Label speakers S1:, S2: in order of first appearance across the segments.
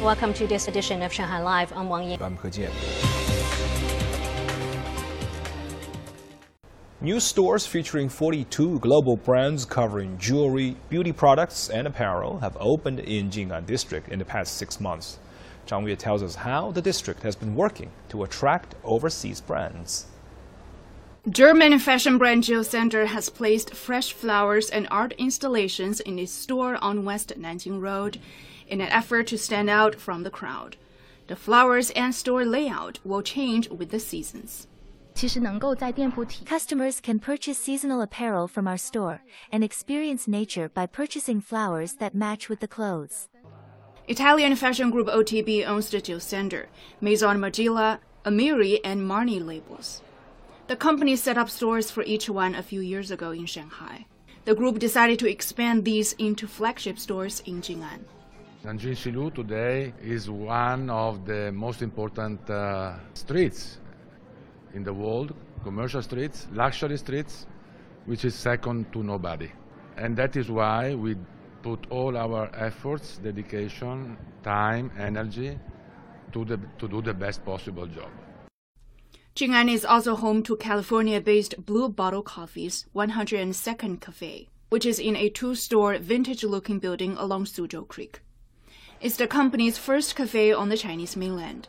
S1: Welcome to this edition of Shanghai Live. I'm Wang Ying.
S2: I'm He Jian. New stores featuring 42 global brands covering jewelry, beauty products, and apparel have opened in Jing'an district in the past six months. Zhang Yue tells us how the district has been working to attract overseas brands.
S3: German fashion brand Sander has placed fresh flowers and art installations in its store on West Nanjing Road in an effort to stand out from the crowd. The flowers and store layout will change with the seasons.
S4: Customers can purchase seasonal apparel from our store and experience nature by purchasing flowers that match with the clothes.
S3: Italian fashion group OTB owns the Sander, Maison Margiela, Amiri, and Marni labels. The company set up stores for each one a few years ago in Shanghai. The group decided to expand these into flagship stores in Jing'an.
S5: Nanjing Xilu today is one of the most important uh, streets in the world, commercial streets, luxury streets, which is second to nobody. And that is why we put all our efforts, dedication, time, energy to, the, to do the best possible job.
S3: Jing'an is also home to California-based Blue Bottle Coffee's 102nd Cafe, which is in a two-store vintage-looking building along Suzhou Creek. It's the company's first cafe on the Chinese mainland.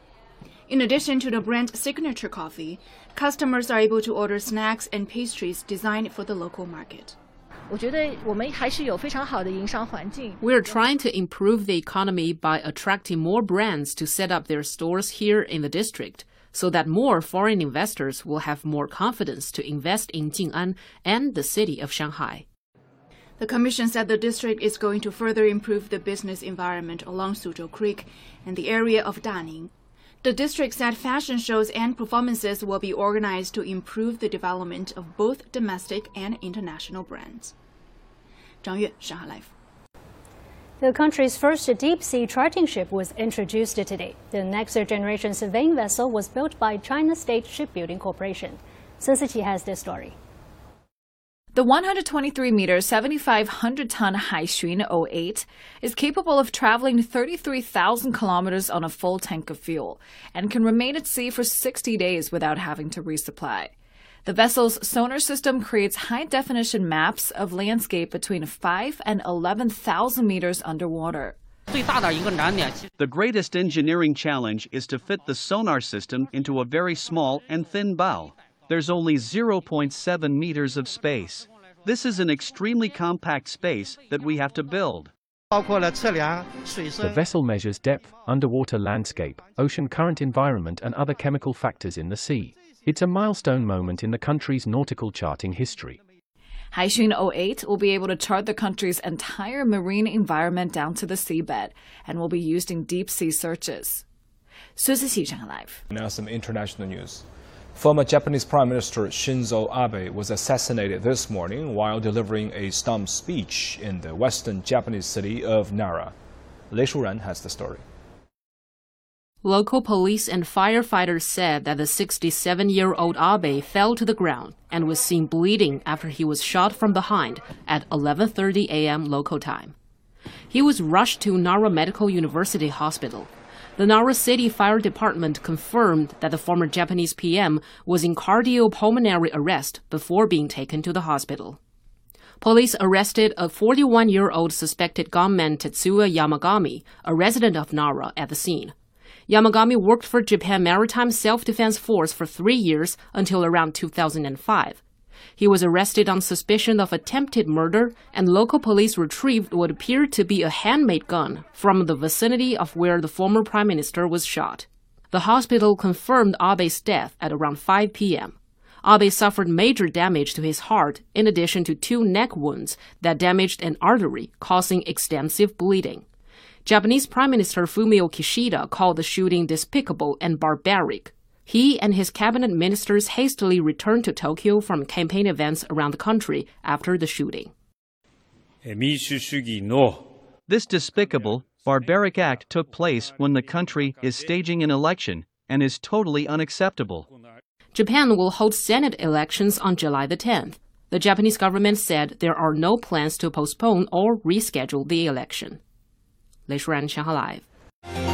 S3: In addition to the brand's signature coffee, customers are able to order snacks and pastries designed for the local market.
S6: We're trying to improve the economy by attracting more brands to set up their stores here in the district so that more foreign investors will have more confidence to invest in Jing'an and the city of Shanghai.
S3: The commission said the district is going to further improve the business environment along Suzhou Creek and the area of Daning the district said fashion shows and performances will be organized to improve the development of both domestic and international brands. Zhang Yue, Shanghai Live.
S1: The country's first deep sea charting ship was introduced today. The next generation surveying vessel was built by China State Shipbuilding Corporation. Sun Siqi has this story.
S7: The 123 meter, 7,500 ton Haixun 08 is capable of traveling 33,000 kilometers on a full tank of fuel and can remain at sea for 60 days without having to resupply. The vessel's sonar system creates high definition maps of landscape between 5 and 11,000 meters underwater.
S8: The greatest engineering challenge is to fit the sonar system into a very small and thin bow there's only 0.7 meters of space. This is an extremely compact space that we have to build.
S9: The vessel measures depth, underwater landscape, ocean current environment and other chemical factors in the sea. It's a milestone moment in the country's nautical charting history.
S7: Haixun 08 will be able to chart the country's entire marine environment down to the seabed and will be used in deep sea searches. Live.
S2: Now some international news. Former Japanese Prime Minister Shinzo Abe was assassinated this morning while delivering a stump speech in the western Japanese city of Nara. Lei Shuran has the story.
S6: Local police and firefighters said that the 67 year old Abe fell to the ground and was seen bleeding after he was shot from behind at 11:30 a.m. local time. He was rushed to Nara Medical University Hospital the Nara City Fire Department confirmed that the former Japanese PM was in cardiopulmonary arrest before being taken to the hospital. Police arrested a 41 year old suspected gunman Tetsuya Yamagami, a resident of Nara, at the scene. Yamagami worked for Japan Maritime Self Defense Force for three years until around 2005. He was arrested on suspicion of attempted murder, and local police retrieved what appeared to be a handmade gun from the vicinity of where the former prime minister was shot. The hospital confirmed Abe's death at around 5 p.m. Abe suffered major damage to his heart in addition to two neck wounds that damaged an artery, causing extensive bleeding. Japanese Prime Minister Fumio Kishida called the shooting despicable and barbaric. He and his cabinet ministers hastily returned to Tokyo from campaign events around the country after the shooting.
S8: Eh, this despicable, barbaric act took place when the country is staging an election and is totally unacceptable.
S6: Japan will hold Senate elections on July the 10th. The Japanese government said there are no plans to postpone or reschedule the election. Lei Shuran, Shanghai Live.